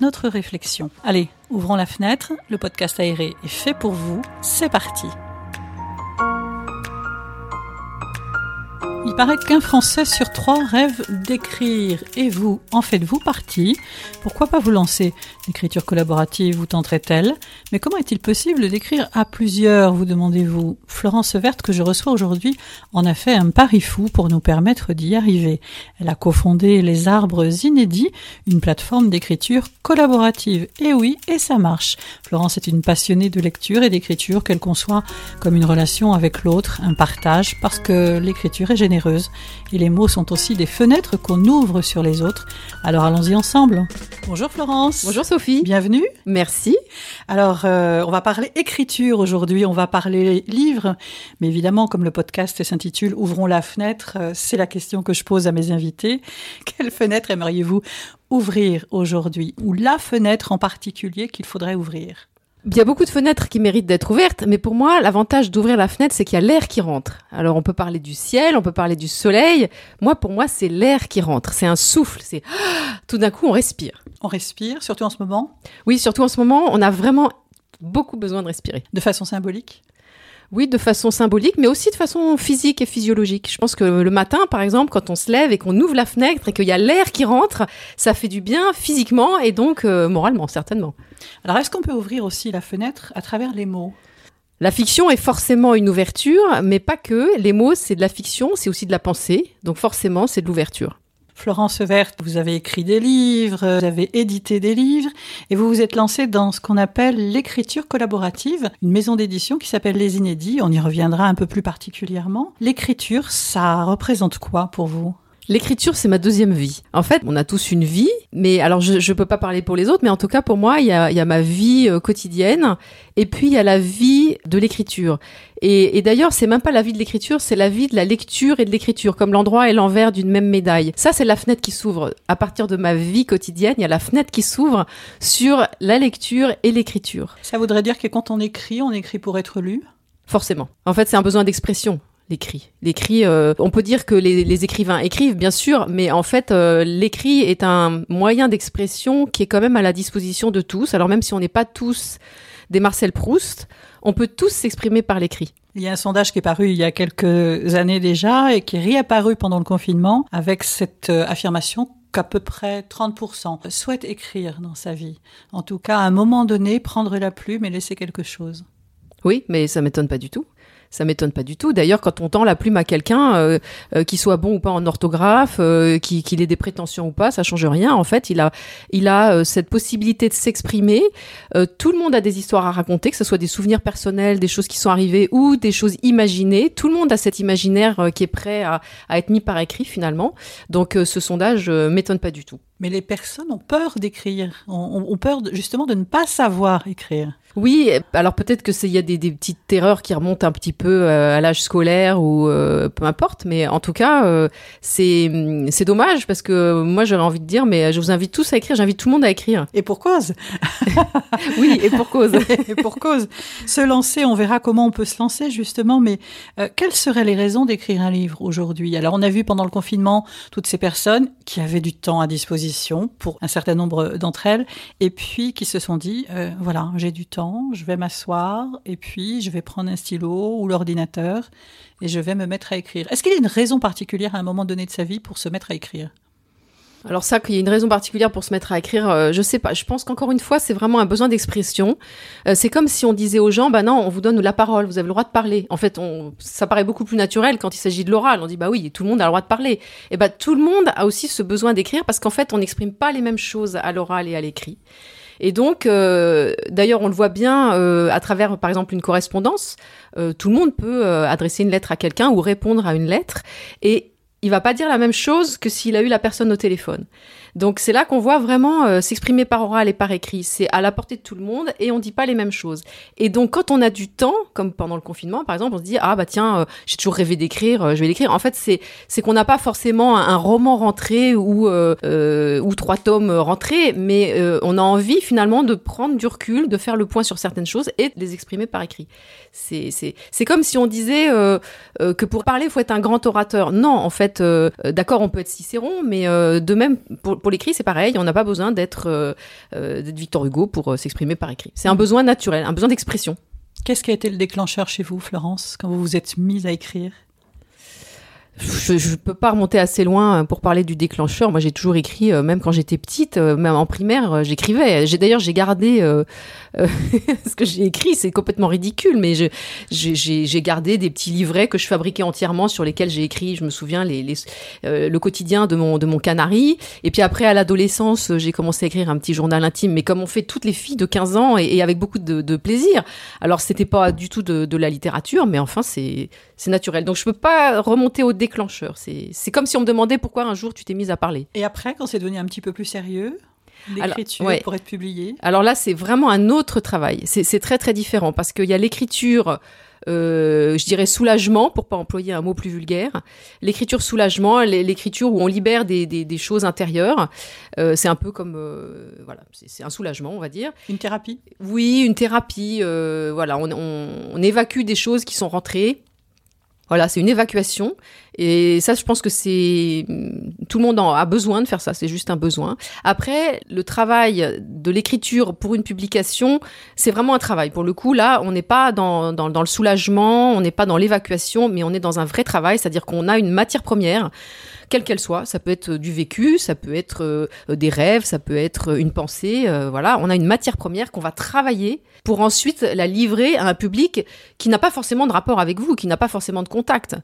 notre réflexion. Allez, ouvrons la fenêtre, le podcast aéré est fait pour vous, c'est parti. Il paraît qu'un Français sur trois rêve d'écrire. Et vous, en faites-vous partie? Pourquoi pas vous lancer L'écriture collaborative vous tenterait-elle? Mais comment est-il possible d'écrire à plusieurs, vous demandez-vous? Florence Verte, que je reçois aujourd'hui, en a fait un pari fou pour nous permettre d'y arriver. Elle a cofondé Les Arbres Inédits, une plateforme d'écriture collaborative. Et oui, et ça marche. Florence est une passionnée de lecture et d'écriture qu'elle conçoit comme une relation avec l'autre, un partage, parce que l'écriture est généreuse et les mots sont aussi des fenêtres qu'on ouvre sur les autres. Alors allons-y ensemble. Bonjour Florence. Bonjour Sophie. Bienvenue. Merci. Alors euh, on va parler écriture aujourd'hui, on va parler livre, mais évidemment comme le podcast s'intitule Ouvrons la fenêtre, euh, c'est la question que je pose à mes invités. Quelle fenêtre aimeriez-vous ouvrir aujourd'hui ou la fenêtre en particulier qu'il faudrait ouvrir? Il y a beaucoup de fenêtres qui méritent d'être ouvertes, mais pour moi, l'avantage d'ouvrir la fenêtre, c'est qu'il y a l'air qui rentre. Alors, on peut parler du ciel, on peut parler du soleil. Moi, pour moi, c'est l'air qui rentre. C'est un souffle. C'est tout d'un coup, on respire. On respire, surtout en ce moment. Oui, surtout en ce moment, on a vraiment beaucoup besoin de respirer. De façon symbolique. Oui, de façon symbolique, mais aussi de façon physique et physiologique. Je pense que le matin, par exemple, quand on se lève et qu'on ouvre la fenêtre et qu'il y a l'air qui rentre, ça fait du bien physiquement et donc euh, moralement, certainement. Alors, est-ce qu'on peut ouvrir aussi la fenêtre à travers les mots? La fiction est forcément une ouverture, mais pas que. Les mots, c'est de la fiction, c'est aussi de la pensée. Donc forcément, c'est de l'ouverture. Florence Verte, vous avez écrit des livres, vous avez édité des livres, et vous vous êtes lancée dans ce qu'on appelle l'écriture collaborative, une maison d'édition qui s'appelle Les Inédits. On y reviendra un peu plus particulièrement. L'écriture, ça représente quoi pour vous? L'écriture, c'est ma deuxième vie. En fait, on a tous une vie, mais alors je ne peux pas parler pour les autres, mais en tout cas pour moi, il y a, y a ma vie euh, quotidienne, et puis il y a la vie de l'écriture. Et, et d'ailleurs, c'est même pas la vie de l'écriture, c'est la vie de la lecture et de l'écriture, comme l'endroit et l'envers d'une même médaille. Ça, c'est la fenêtre qui s'ouvre. À partir de ma vie quotidienne, il y a la fenêtre qui s'ouvre sur la lecture et l'écriture. Ça voudrait dire que quand on écrit, on écrit pour être lu? Forcément. En fait, c'est un besoin d'expression l'écrit. L'écrit, euh, on peut dire que les, écrivains écrivent, bien sûr, mais en fait, euh, l'écrit est un moyen d'expression qui est quand même à la disposition de tous. Alors même si on n'est pas tous des Marcel Proust, on peut tous s'exprimer par l'écrit. Il y a un sondage qui est paru il y a quelques années déjà et qui est réapparu pendant le confinement avec cette euh, affirmation qu'à peu près 30% souhaitent écrire dans sa vie. En tout cas, à un moment donné, prendre la plume et laisser quelque chose. Oui, mais ça m'étonne pas du tout ça m'étonne pas du tout. D'ailleurs, quand on tend la plume à quelqu'un, euh, euh qui soit bon ou pas en orthographe, euh, qu'il ait des prétentions ou pas, ça change rien. En fait, il a, il a euh, cette possibilité de s'exprimer. tout le monde a des histoires à raconter, que ce soit des souvenirs personnels, des choses qui sont arrivées ou des choses imaginées. Tout le monde a cet imaginaire qui est prêt à, à, être mis par écrit finalement. Donc, ce sondage m'étonne pas du tout. Mais les personnes ont peur d'écrire, ont, ont peur justement de ne pas savoir écrire. Oui, alors peut-être que c'est il y a des, petites terreurs qui remontent un petit peu euh, à l'âge scolaire ou euh, peu importe, mais en tout cas euh, c'est c'est dommage parce que moi j'aurais envie de dire mais je vous invite tous à écrire, j'invite tout le monde à écrire. Et pour cause. oui, et pour cause. et pour cause. Se lancer, on verra comment on peut se lancer justement, mais quelles seraient les raisons d'écrire un livre aujourd'hui? Alors on a vu pendant le confinement toutes ces personnes qui avaient du temps à disposition pour un certain nombre d'entre elles et puis qui se sont dit voilà j'ai du temps je vais m'asseoir et puis je vais prendre un stylo ou l'ordinateur et je vais me mettre à écrire. Est-ce qu'il y a une raison particulière à un moment donné de sa vie pour se mettre à écrire? Alors ça, qu'il y ait une raison particulière pour se mettre à écrire, euh, je sais pas. Je pense qu'encore une fois, c'est vraiment un besoin d'expression. Euh, c'est comme si on disait aux gens, bah non, on vous donne la parole, vous avez le droit de parler. En fait, ça paraît beaucoup plus naturel quand il s'agit de l'oral. On dit, bah oui, tout le monde a le droit de parler. Et bah tout le monde a aussi ce besoin d'écrire parce qu'en fait, on n'exprime pas les mêmes choses à l'oral et à l'écrit. Et donc, euh, d'ailleurs, on le voit bien à travers, par exemple, une correspondance. Tout le monde peut adresser une lettre à quelqu'un ou répondre à une lettre, et il va pas dire la même chose que s'il a eu la personne au téléphone. Donc c'est là qu'on voit vraiment euh, s'exprimer par oral et par écrit. C'est à la portée de tout le monde et on dit pas les mêmes choses. Et donc quand on a du temps, comme pendant le confinement par exemple, on se dit ah bah tiens, euh, j'ai toujours rêvé d'écrire, euh, je vais l'écrire. En fait c'est qu'on n'a pas forcément un, roman rentré ou ou trois tomes rentrés, mais on a envie finalement de prendre du recul, de faire le point sur certaines choses et de les exprimer par écrit. C'est comme si on disait que pour parler il faut être un grand orateur. Non, en fait, d'accord on peut être Cicéron, mais de même pour l'écrit, c'est pareil. On n'a pas besoin d'être euh, euh, Victor Hugo pour euh, s'exprimer par écrit. C'est un mm. besoin naturel, un besoin d'expression. Qu'est-ce qui a été le déclencheur chez vous, Florence, quand vous vous êtes mise à écrire? Je ne peux pas remonter assez loin pour parler du déclencheur. Moi, j'ai toujours écrit, même quand j'étais petite, même en primaire, j'écrivais. J'ai d'ailleurs j'ai gardé euh, ce que j'ai écrit, c'est complètement ridicule, mais j'ai gardé des petits livrets que je fabriquais entièrement sur lesquels j'ai écrit, je me souviens, les, les euh, le quotidien de mon, de mon canari. Et puis après, à l'adolescence, j'ai commencé à écrire un petit journal intime, mais comme on fait toutes les filles de 15 ans et, avec beaucoup de, de, plaisir. Alors, c'était pas du tout de, de la littérature, mais enfin, c'est naturel. Donc, je peux pas remonter au déclencheur. C'est comme si on me demandait pourquoi un jour tu t'es mise à parler. Et après, quand c'est devenu un petit peu plus sérieux l'écriture pour être publiée? Alors là, c'est vraiment un autre travail. C'est très très différent parce qu'il y a l'écriture. Euh, je dirais soulagement pour pas employer un mot plus vulgaire. L'écriture soulagement, l'écriture où on libère des, des, choses intérieures. Euh, c'est un peu comme euh, voilà, c'est un soulagement, on va dire. Une thérapie? Oui, une thérapie. voilà, on, on, évacue des choses qui sont rentrées. Voilà, c'est une évacuation. Et ça, je pense que c'est tout le monde a besoin de faire ça. C'est juste un besoin. Après, le travail de l'écriture pour une publication, c'est vraiment un travail. Pour le coup, là, on n'est pas dans, dans, dans, le soulagement, on n'est pas dans l'évacuation, mais on est dans un vrai travail. C'est-à-dire qu'on a une matière première quelle qu'elle soit. Ça peut être du vécu, ça peut être euh, des rêves, ça peut être une pensée. Euh, voilà, on a une matière première qu'on va travailler pour ensuite la livrer à un public qui n'a pas forcément de rapport avec vous, qui n'a pas forcément de contact.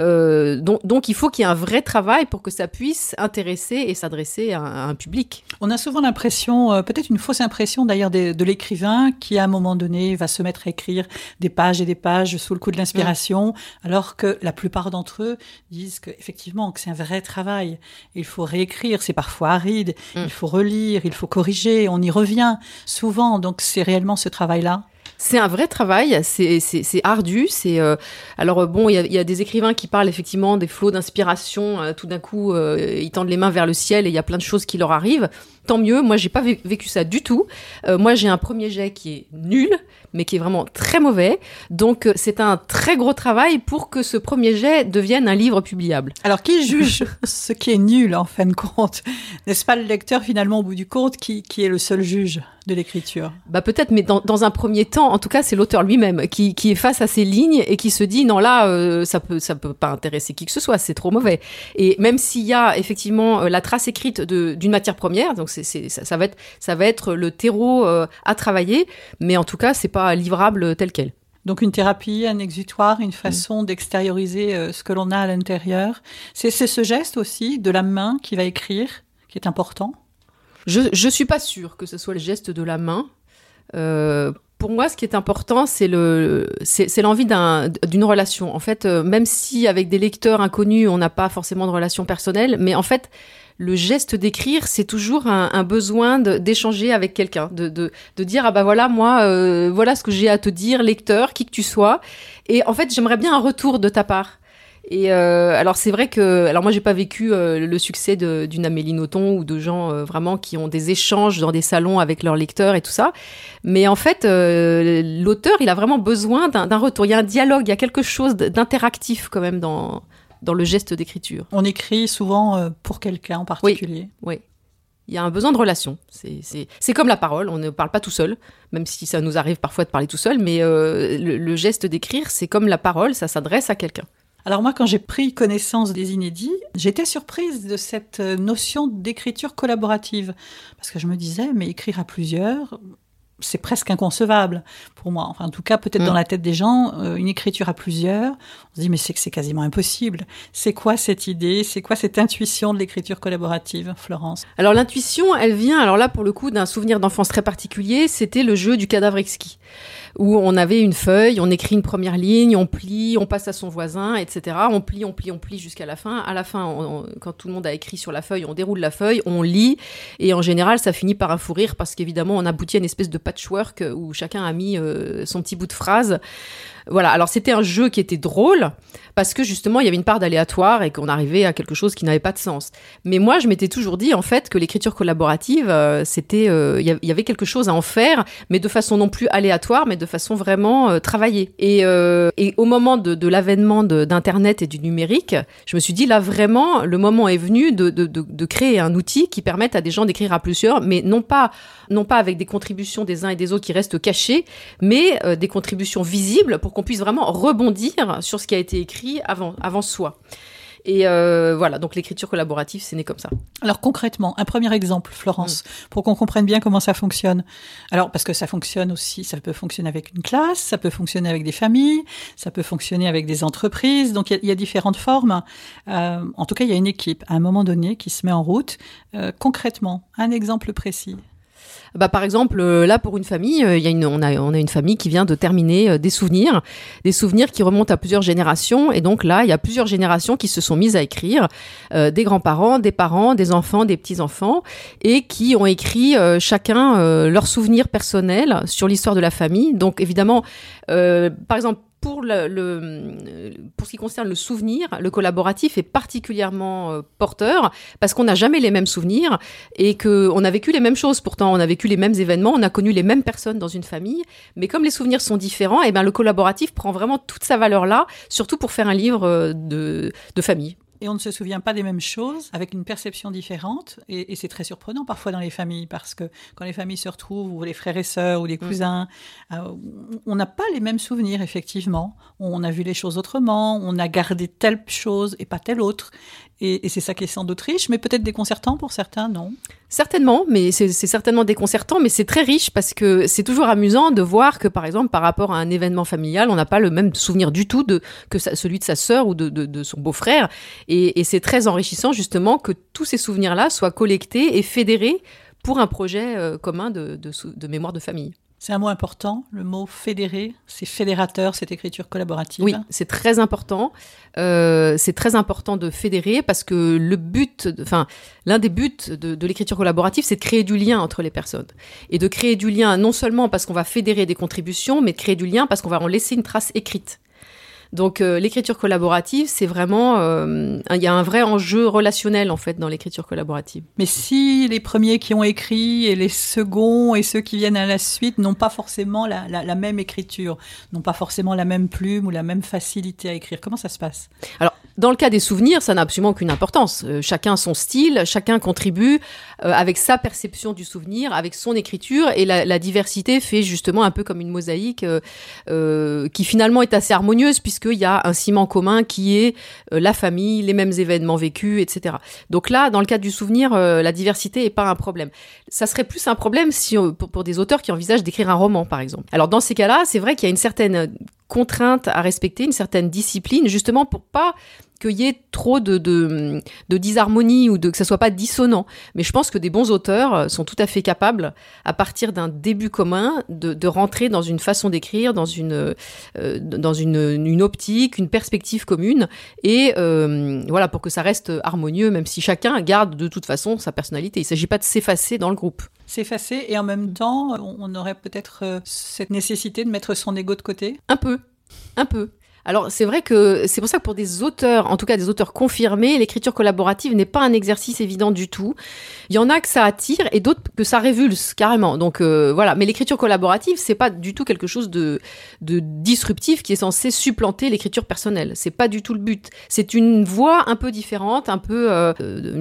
Euh, donc, donc, il faut qu'il y ait un vrai travail pour que ça puisse intéresser et s'adresser à, un public. On a souvent l'impression, euh, peut-être une fausse impression d'ailleurs de, l'écrivain qui à un moment donné va se mettre à écrire des pages et des pages sous le coup de l'inspiration, alors que la plupart d'entre eux disent qu'effectivement que c'est un vrai travail. Il faut réécrire, c'est parfois aride, mm. il faut relire, il faut corriger, on y revient souvent. Donc c'est réellement ce travail-là? C'est un vrai travail, c'est ardu. C'est euh, alors euh, bon, il y a, des écrivains qui parlent effectivement des flots d'inspiration. Euh, tout d'un coup, ils tendent les mains vers le ciel et il y a plein de choses qui leur arrivent. Tant mieux. Moi, j'ai pas vécu ça du tout. moi, j'ai un premier jet qui est nul, mais qui est vraiment très mauvais. Donc, c'est un très gros travail pour que ce premier jet devienne un livre publiable. Alors, qui juge ce qui est nul en fin de compte? N'est-ce pas le lecteur finalement au bout du compte qui, qui est le seul juge de l'écriture? Bah peut-être, mais dans, dans, un premier temps, en tout cas, c'est l'auteur lui-même qui, qui, est face à ces lignes et qui se dit non là, euh, ça peut ça peut pas intéresser qui que ce soit, c'est trop mauvais. Et même s'il y a effectivement euh, la trace écrite d'une matière première, donc c'est ça, ça, va être ça va être le terreau euh, à travailler, mais en tout cas, c'est pas livrable tel quel. Donc une thérapie, un exutoire, une façon d'extérioriser ce que l'on a à l'intérieur. C'est ce geste aussi de la main qui va écrire qui est important? Je ne suis pas sûre que ce soit le geste de la main. Euh, pour moi, ce qui est important, c'est le, c'est l'envie d'une relation. En fait, euh, même si avec des lecteurs inconnus, on n'a pas forcément de relation personnelle, mais en fait, le geste d'écrire, c'est toujours un, besoin d'échanger avec quelqu'un, de, de, de, dire ah bah voilà moi, euh, voilà ce que j'ai à te dire, lecteur, qui que tu sois. Et en fait, j'aimerais bien un retour de ta part. Et euh, alors c'est vrai que alors moi j'ai pas vécu euh, le succès d'une Amélie Nothomb ou de gens euh, vraiment qui ont des échanges dans des salons avec leurs lecteurs et tout ça, mais en fait l'auteur il a vraiment besoin d'un retour. Il y a un dialogue, il y a quelque chose d'interactif quand même dans dans le geste d'écriture. On écrit souvent pour quelqu'un en particulier. Oui. Il y a un besoin de relation. C'est comme la parole, on ne parle pas tout seul, même si ça nous arrive parfois de parler tout seul, mais le geste d'écrire, c'est comme la parole, ça s'adresse à quelqu'un. Alors moi, quand j'ai pris connaissance des inédits, j'étais surprise de cette euh, notion d'écriture collaborative. Parce que je me disais, mais écrire à plusieurs, c'est presque inconcevable pour moi. Enfin, en tout cas, peut-être dans la tête des gens, euh, une écriture à plusieurs, on se dit mais c'est que c'est quasiment impossible. C'est quoi cette idée? C'est quoi cette intuition de l'écriture collaborative, Florence? Alors l'intuition, elle vient, alors là pour le coup, d'un souvenir d'enfance très particulier. C'était le jeu du cadavre exquis où on avait une feuille, on écrit une première ligne, on plie, on passe à son voisin, etc. On plie, on plie, on plie jusqu'à la fin. À la fin, quand tout le monde a écrit sur la feuille, on déroule la feuille, on lit, et en général, ça finit par un fou rire parce qu'évidemment, on aboutit à une espèce de patchwork où chacun a mis euh, son petit bout de phrase. Voilà, alors c'était un jeu qui était drôle parce que justement il y avait une part d'aléatoire et qu'on arrivait à quelque chose qui n'avait pas de sens. Mais moi je m'étais toujours dit en fait que l'écriture collaborative euh, c'était euh, il y avait quelque chose à en faire mais de façon non plus aléatoire mais de façon vraiment euh, travaillée. Et, au moment de, de l'avènement d'internet et du numérique, je me suis dit là vraiment le moment est venu de, de, de créer un outil qui permette à des gens d'écrire à plusieurs mais non pas non pas avec des contributions des uns et des autres qui restent cachées mais des contributions visibles pour qu'on puisse vraiment rebondir sur ce qui a été écrit avant, avant soi. Et euh, voilà, donc l'écriture collaborative, c'est né comme ça. Alors concrètement, un premier exemple, Florence, mm. pour qu'on comprenne bien comment ça fonctionne. Alors parce que ça fonctionne aussi, ça peut fonctionner avec une classe, ça peut fonctionner avec des familles, ça peut fonctionner avec des entreprises. Donc il y, a différentes formes. Euh, en tout cas, il y a une équipe à un moment donné qui se met en route. Euh, concrètement, un exemple précis. Bah, par exemple, euh, là, pour une famille, euh, y a une, on, a, on a une famille qui vient de terminer euh, des souvenirs, des souvenirs qui remontent à plusieurs générations. Et donc là, il y a plusieurs générations qui se sont mises à écrire, des grands-parents, des parents, des enfants, des petits-enfants, et qui ont écrit chacun leurs souvenirs personnels sur l'histoire de la famille. Donc évidemment, par exemple, pour, le, pour ce qui concerne le souvenir, le collaboratif est particulièrement euh, porteur parce qu'on n'a jamais les mêmes souvenirs et qu'on a vécu les mêmes choses. Pourtant, on a vécu les mêmes événements, on a connu les mêmes personnes dans une famille, mais comme les souvenirs sont différents, et eh ben le collaboratif prend vraiment toute sa valeur là, surtout pour faire un livre euh, de, de famille et on ne se souvient pas des mêmes choses avec une perception différente. Et, c'est très surprenant parfois dans les familles parce que quand les familles se retrouvent, ou les frères et sœurs, ou les mm. cousins, euh, on n'a pas les mêmes souvenirs, effectivement. On a vu les choses autrement, on a gardé telle chose et pas telle autre. Et, c'est ça qui est sans doute riche, mais peut-être déconcertant pour certains, non? Certainement, mais c'est certainement déconcertant, mais c'est très riche parce que c'est toujours amusant de voir que, par exemple, par rapport à un événement familial, on n'a pas le même souvenir du tout de, que celui de sa sœur ou de, son beau-frère. Et, c'est très enrichissant, justement, que tous ces souvenirs-là soient collectés et fédérés pour un projet euh, commun de mémoire de famille. C'est un mot important, le mot fédéré, c'est fédérateur, cette écriture collaborative. Oui, c'est très important. Euh, c'est très important de fédérer parce que le but, enfin, l'un des buts de, l'écriture collaborative, c'est de créer du lien entre les personnes. Et de créer du lien non seulement parce qu'on va fédérer des contributions, mais de créer du lien parce qu'on va en laisser une trace écrite. Donc euh, l'écriture collaborative, c'est vraiment, euh, il y a un vrai enjeu relationnel en fait dans l'écriture collaborative. Mais si les premiers qui ont écrit et les seconds et ceux qui viennent à la suite n'ont pas forcément la, la, même écriture, n'ont pas forcément la même plume ou la même facilité à écrire, comment ça se passe? Alors dans le cas des souvenirs, ça n'a absolument aucune importance. Euh, chacun son style, chacun contribue avec sa perception du souvenir, avec son écriture, et la, diversité fait justement un peu comme une mosaïque qui finalement est assez harmonieuse puisque qu'il y a un ciment commun qui est euh, la famille, les mêmes événements vécus, etc. Donc là, dans le cadre du souvenir, euh, la diversité n'est pas un problème. Ça serait plus un problème si, pour des auteurs qui envisagent d'écrire un roman, par exemple. Alors dans ces cas-là, c'est vrai qu'il y a une certaine contrainte à respecter, une certaine discipline, justement pour pas qu'il y ait trop de, de, disharmonie ou de, que ça soit pas dissonant. Mais je pense que des bons auteurs euh, sont tout à fait capables, à partir d'un début commun, de, rentrer dans une façon d'écrire, dans une, euh, dans une, optique, une perspective commune, et euh, voilà, pour que ça reste harmonieux, même si chacun garde de toute façon sa personnalité. Il ne s'agit pas de s'effacer dans le groupe. S'effacer, et en même temps, on aurait peut-être cette nécessité de mettre son ego de côté? Un peu. Un peu. Alors c'est vrai que c'est pour ça que pour des auteurs, en tout cas des auteurs confirmés, l'écriture collaborative n'est pas un exercice évident du tout. Il y en a que ça attire et d'autres que ça révulse carrément. Donc euh, voilà, mais l'écriture collaborative c'est pas du tout quelque chose de, disruptif qui est censé supplanter l'écriture personnelle. C'est pas du tout le but. C'est une voie un peu différente, un peu euh,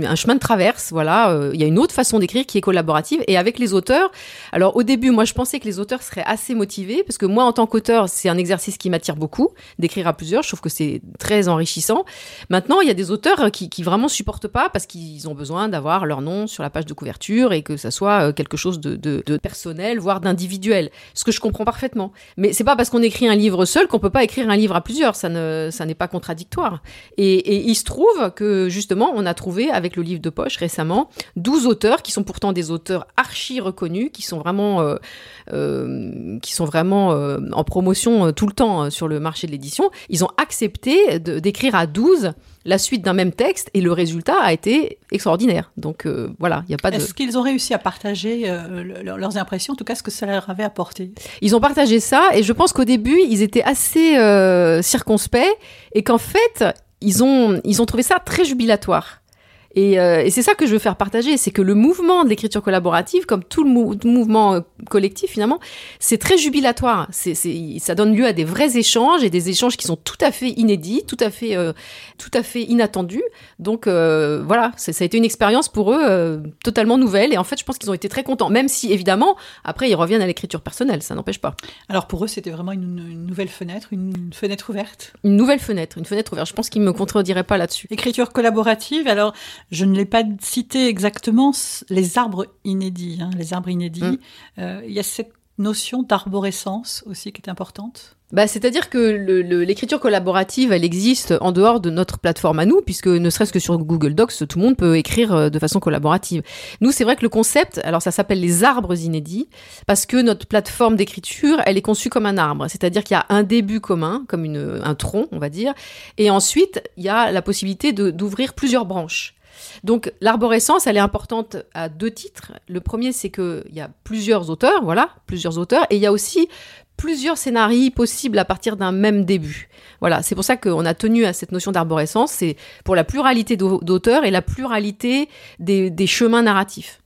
un chemin de traverse. Voilà, euh, il y a une autre façon d'écrire qui est collaborative et avec les auteurs. Alors au début, moi je pensais que les auteurs seraient assez motivés parce que moi en tant qu'auteur c'est un exercice qui m'attire beaucoup d'écrire à plusieurs. Je trouve que c'est très enrichissant. Maintenant, il y a des auteurs qui, qui vraiment supportent pas parce qu'ils ont besoin d'avoir leur nom sur la page de couverture et que ça soit euh, quelque chose de, personnel, voire d'individuel. Ce que je comprends parfaitement. Mais c'est pas parce qu'on écrit un livre seul qu'on peut pas écrire un livre à plusieurs. Ça ne, ça n'est pas contradictoire. Et, il se trouve que justement, on a trouvé avec le livre de poche récemment 12 auteurs qui sont pourtant des auteurs archi reconnus, qui sont vraiment, euh, euh, qui sont vraiment euh, en promotion euh, tout le temps euh, sur le marché de l'édition. Ils ont accepté d'écrire à 12 la suite d'un même texte et le résultat a été extraordinaire. Donc euh, voilà, il n'y a pas de. Est-ce qu'ils ont réussi à partager euh, le- le- leurs impressions, en tout cas ce que ça leur avait apporté? Ils ont partagé ça et je pense qu'au début, ils étaient assez euh, circonspects et qu'en fait, ils ont, ils ont trouvé ça très jubilatoire. Et, euh, et c'est ça que je veux faire partager, c'est que le mouvement de l'écriture collaborative, comme tout le mou- mouvement euh, collectif finalement, c'est très jubilatoire. C'est, ça donne lieu à des vrais échanges et des échanges qui sont tout à fait inédits, tout à fait, euh, tout à fait inattendus. Donc euh, voilà, ça a été une expérience pour eux euh, totalement nouvelle. Et en fait, je pense qu'ils ont été très contents, même si évidemment après ils reviennent à l'écriture personnelle, ça n'empêche pas. Alors pour eux, c'était vraiment une, une nouvelle fenêtre, une fenêtre ouverte? Une nouvelle fenêtre, une fenêtre ouverte. Je pense qu'ils me contrediraient pas là-dessus. Écriture collaborative, alors je ne l'ai pas cité exactement, les arbres inédits, hein, les arbres inédits. Mm. Euh, Il y a cette notion d'arborescence aussi qui est importante. Bah, c'est-à-dire que l'écriture collaborative, elle existe en dehors de notre plateforme à nous, puisque ne serait-ce que sur Google Docs, tout le monde peut écrire euh, de façon collaborative. Nous, c'est vrai que le concept, alors ça s'appelle les arbres inédits, parce que notre plateforme d'écriture, elle est conçue comme un arbre, c'est-à-dire qu'il y a un début commun, comme une, un tronc, on va dire, et ensuite, il y a la possibilité d'ouvrir plusieurs branches. Donc l'arborescence, elle est importante à deux titres. Le premier, c'est qu'il y a plusieurs auteurs, voilà, plusieurs auteurs, et il y a aussi plusieurs scénarios possibles à partir d'un même début. Voilà, c'est pour ça qu'on a tenu à cette notion d'arborescence, c'est pour la pluralité d'au- d'auteurs et la pluralité des, des chemins narratifs.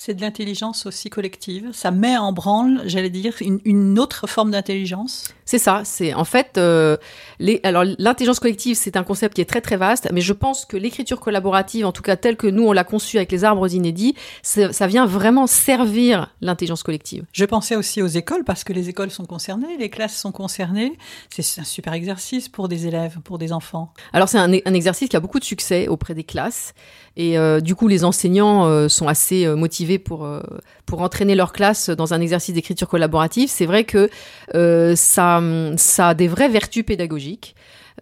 C'est de l'intelligence aussi collective. Ça met en branle, j'allais dire, une, une autre forme d'intelligence. C'est ça, c'est en fait euh, les, alors l'intelligence collective, c'est un concept qui est très très vaste, mais je pense que l'écriture collaborative, en tout cas telle que nous on l'a conçue avec les arbres inédits, ça ça vient vraiment servir l'intelligence collective. Je pensais aussi aux écoles parce que les écoles sont concernées, les classes sont concernées. C'est un super exercice pour des élèves, pour des enfants. Alors c'est un, un exercice qui a beaucoup de succès auprès des classes et euh, du coup les enseignants euh, sont assez euh, motivés pour pour entraîner leur classe dans un exercice d'écriture collaborative. C'est vrai que ça ça a des vraies vertus pédagogiques.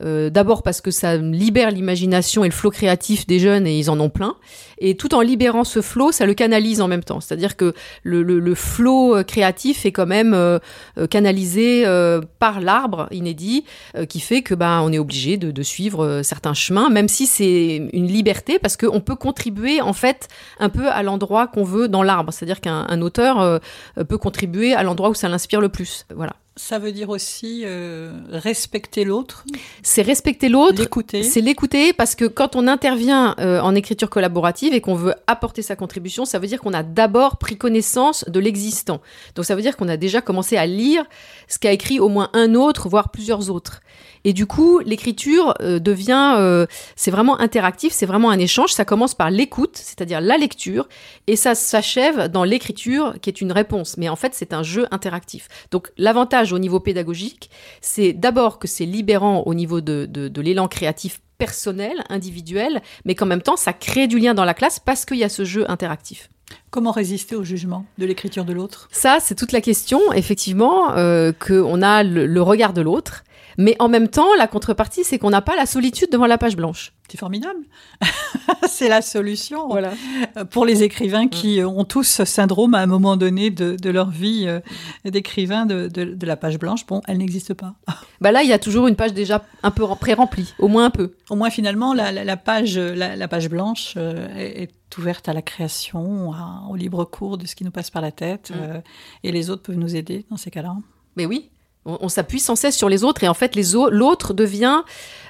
Euh, D'abord parce que ça libère l'imagination et le flot créatif des jeunes et ils en ont plein. Et tout en libérant ce flot, ça le canalise en même temps. C'est-à-dire que le, le, le flot euh, créatif est quand même euh, euh, canalisé euh, par l'arbre inédit euh, qui fait que ben on est obligé de, de suivre certains chemins, même si c'est une liberté parce qu'on peut contribuer en fait un peu à l'endroit qu'on veut dans l'arbre. C'est-à-dire qu'un un auteur peut contribuer à l'endroit où ça l'inspire le plus. Voilà. Ça veut dire aussi euh, respecter l'autre, C'est respecter l'autre. l'écouter. C'est l'écouter parce que quand on intervient euh, en écriture collaborative et qu'on veut apporter sa contribution, ça veut dire qu'on a d'abord pris connaissance de l'existant. Donc ça veut dire qu'on a déjà commencé à lire ce qu'a écrit au moins un autre, voire plusieurs autres. Et du coup, l'écriture euh, devient, euh, c'est vraiment interactif, c'est vraiment un échange. Ça commence par l'écoute, c'est-à-dire la lecture, et ça s'achève dans l'écriture, qui est une réponse. Mais en fait, c'est un jeu interactif. Donc l'avantage au niveau pédagogique, c'est d'abord que c'est libérant au niveau de, de, de l'élan créatif personnel, individuel, mais qu'en même temps, ça crée du lien dans la classe parce qu'il y a ce jeu interactif. Comment résister au jugement de l'écriture de l'autre? Ça, c'est toute la question, effectivement, euh, qu'on a le, le regard de l'autre, mais en même temps, la contrepartie, c'est qu'on n'a pas la solitude devant la page blanche. C'est formidable. c'est la solution Voilà. euh, pour les écrivains qui euh, ont tous ce syndrome à un moment donné de, de leur vie euh, d'écrivain de, de, de la page blanche. Bon, elle n'existe pas. Bah là, il y a toujours une page déjà un peu pré-remplie, au moins un peu. Au moins, finalement, la, la, la page, la, la page blanche euh, est, est ouverte à la création, à- au libre cours de ce qui nous passe par la tête. Mm. euh, et les autres peuvent nous aider dans ces cas-là. Mais oui, on, s'appuie sans cesse sur les autres et en fait, l'autre devient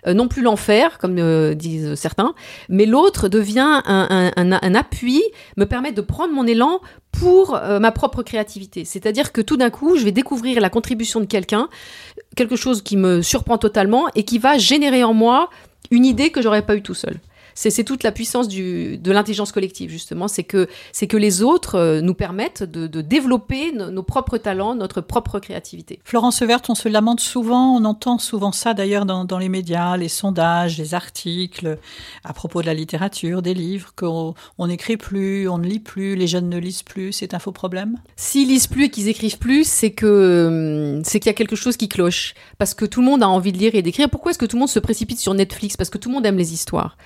euh, non plus l'enfer, comme euh, disent certains, mais l'autre devient un, un- un- appui, me permet de prendre mon élan pour euh, ma propre créativité. C'est-à-dire que tout d'un coup, je vais découvrir la contribution de quelqu'un, quelque chose qui me surprend totalement et qui va générer en moi une idée que j'aurais pas eu tout seul. C'est toute la puissance du, de l'intelligence collective, justement. C'est que, c'est que les autres euh, nous permettent de, de développer nos, nos propres talents, notre propre créativité. Florence Verte, on se lamente souvent, on entend souvent ça d'ailleurs dans, dans les médias, les sondages, les articles à propos de la littérature, des livres, qu'on on n'écrit plus, on ne lit plus, les jeunes ne lisent plus. C'est un faux problème? S'ils lisent plus et qu'ils écrivent plus, c'est que c'est qu'il y a quelque chose qui cloche. Parce que tout le monde a envie de lire et d'écrire. Pourquoi est-ce que tout le monde se précipite sur Netflix? Parce que tout le monde aime les histoires.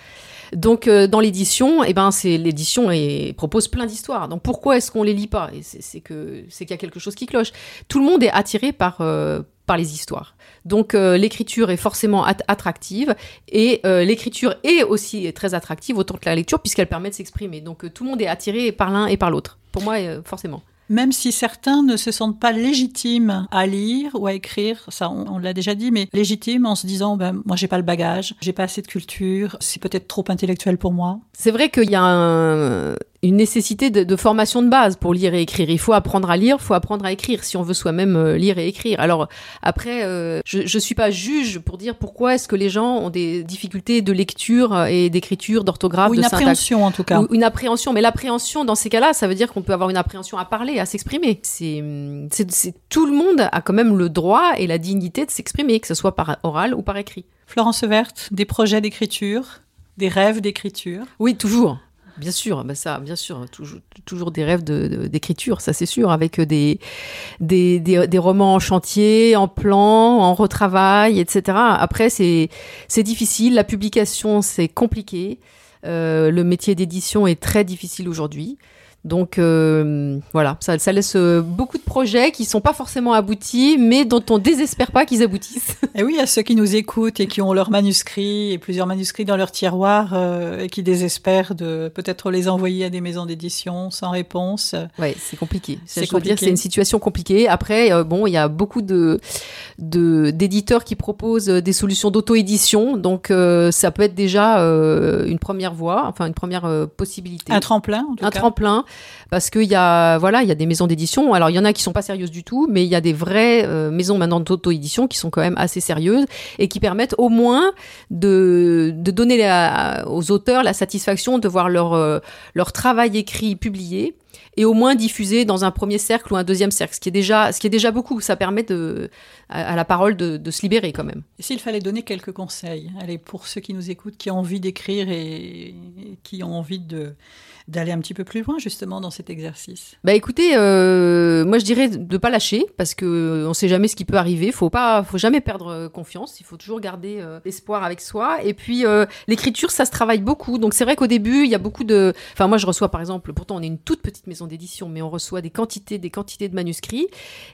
Donc euh, dans l'édition, eh ben c'est l'édition propose plein d'histoires. Donc pourquoi est-ce qu'on les lit pas? C'est que c'est qu'il y a quelque chose qui cloche. Tout le monde est attiré par euh, par les histoires. Donc euh, l'écriture est forcément at- attractive et l'écriture est aussi très attractive autant que la lecture puisqu'elle permet de s'exprimer. Donc tout le monde est attiré par l'un et par l'autre. Pour moi, forcément. Même si certains ne se sentent pas légitimes à lire ou à écrire, ça on, l'a déjà dit, mais légitimes en se disant ben moi j'ai pas le bagage, j'ai pas assez de culture, c'est peut-être trop intellectuel pour moi. C'est vrai qu'il y a un- une nécessité de, de formation de base pour lire et écrire. Il faut apprendre à lire, il faut apprendre à écrire si on veut soi-même euh, lire et écrire. Alors après, euh, je ne suis pas juge pour dire pourquoi est-ce que les gens ont des difficultés de lecture euh, et d'écriture, d'orthographe, ou de une syntaxe. appréhension en tout cas. Ou une appréhension, mais l'appréhension dans ces cas-là, ça veut dire qu'on peut avoir une appréhension à parler, à s'exprimer. C'est- tout le monde a quand même le droit et la dignité de s'exprimer, que ce soit par oral ou par écrit. Florence Verte, des projets d'écriture, des rêves d'écriture. Oui, toujours. Bien sûr, bah ça, bien sûr, toujours, des rêves d'écriture, ça c'est sûr, avec des, des, des, des romans en chantier, en plan, en retravail, etc. Après, c'est c'est difficile, la publication c'est compliqué, Euh, le métier d'édition est très difficile aujourd'hui. Donc euh, voilà, ça, ça laisse euh, beaucoup de projets qui sont pas forcément aboutis, mais dont on désespère pas qu'ils aboutissent. Et oui, à ceux qui nous écoutent et qui ont leurs manuscrits et plusieurs manuscrits dans leur tiroir euh, et qui désespèrent de peut-être les envoyer à des maisons d'édition sans réponse. Ouais, c'est compliqué. C'est compliqué. C'est une situation compliquée. Après, euh, bon, il y a beaucoup de de- d'éditeurs qui proposent des solutions d'auto-édition, donc euh, ça peut être déjà euh, une première voie, enfin une première possibilité. Un tremplin, en tout Un cas. tremplin, parce qu'il y a voilà, il y a des maisons d'édition. Alors il y en a qui sont pas sérieuses du tout, mais il y a des vraies euh, maisons maintenant d'auto-édition qui sont quand même assez sérieuses et qui permettent au moins de donner aux auteurs la satisfaction de voir leur euh, leur travail écrit publié et au moins diffusé dans un premier cercle ou un deuxième cercle, ce qui est déjà ce qui est déjà beaucoup. Ça permet de à, la parole de, se libérer quand même. S'il fallait donner quelques conseils, allez, pour ceux qui nous écoutent, qui ont envie d'écrire et qui ont envie de d'aller un petit peu plus loin justement dans cet exercice? Bah écoutez, euh, moi je dirais de pas lâcher parce que on sait jamais ce qui peut arriver. Faut pas, faut jamais perdre euh, confiance. Il faut toujours garder euh, l'espoir avec soi. Et puis euh, l'écriture, ça se travaille beaucoup. Donc c'est vrai qu'au début, il y a beaucoup de. Enfin moi je reçois par exemple, pourtant on est une toute petite maison d'édition, mais on reçoit des quantités, des quantités de manuscrits.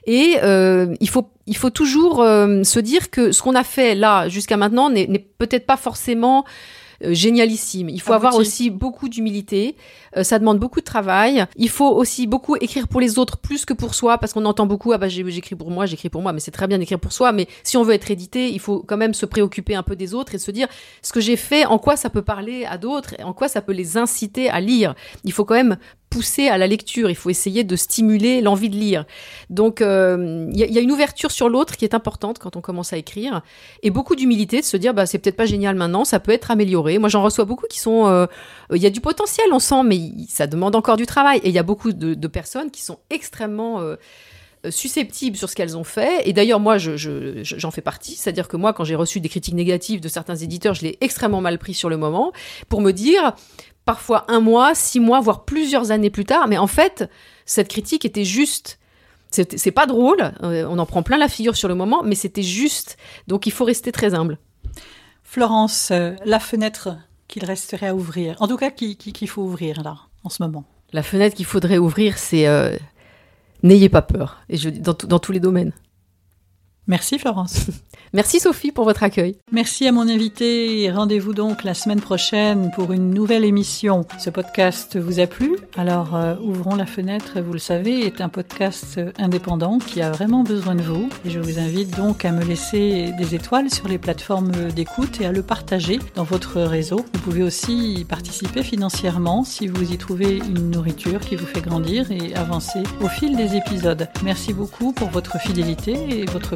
Et euh, il faut, il faut toujours euh, se dire que ce qu'on a fait là jusqu'à maintenant n'est peut-être pas forcément euh, génialissime. Il faut Abouti. avoir aussi beaucoup d'humilité. Euh, ça demande beaucoup de travail. Il faut aussi beaucoup écrire pour les autres plus que pour soi, parce qu'on entend beaucoup ah bah j'écris pour moi, j'écris pour moi, mais c'est très bien d'écrire pour soi. Mais si on veut être édité, il faut quand même se préoccuper un peu des autres et se dire ce que j'ai fait, en quoi ça peut parler à d'autres, en quoi ça peut les inciter à lire. Il faut quand même pousser à la lecture. Il faut essayer de stimuler l'envie de lire. Donc euh, il y, a- une ouverture sur l'autre qui est importante quand on commence à écrire et beaucoup d'humilité de se dire bah c'est peut-être pas génial maintenant, ça peut être amélioré. Moi j'en reçois beaucoup qui sont euh, il y a du potentiel on sent mais ça demande encore du travail et il y a beaucoup de, personnes qui sont extrêmement euh, susceptibles sur ce qu'elles ont fait et d'ailleurs moi je, je- je- j'en fais partie c'est-à-dire que moi quand j'ai reçu des critiques négatives de certains éditeurs je l'ai extrêmement mal pris sur le moment pour me dire parfois un mois six mois voire plusieurs années plus tard mais en fait cette critique était juste c'est pas drôle, euh, on en prend plein la figure sur le moment, mais c'était juste. Donc il faut rester très humble. Florence, euh, la fenêtre qu'il resterait à ouvrir, en tout cas qui- qui- qu'il faut ouvrir là, en ce moment. La fenêtre qu'il faudrait ouvrir, c'est euh, n'ayez pas peur. Et je dans tous les domaines. Merci Florence. Merci Sophie pour votre accueil. Merci à mon invité et rendez-vous donc la semaine prochaine pour une nouvelle émission. Ce podcast vous a plu? Alors euh, ouvrons la fenêtre, vous le savez, est un podcast indépendant qui a vraiment besoin de vous. Et je vous invite donc à me laisser des étoiles sur les plateformes d'écoute et à le partager dans votre réseau. Vous pouvez aussi y participer financièrement si vous y trouvez une nourriture qui vous fait grandir et avancer au fil des épisodes. Merci beaucoup pour votre fidélité et votre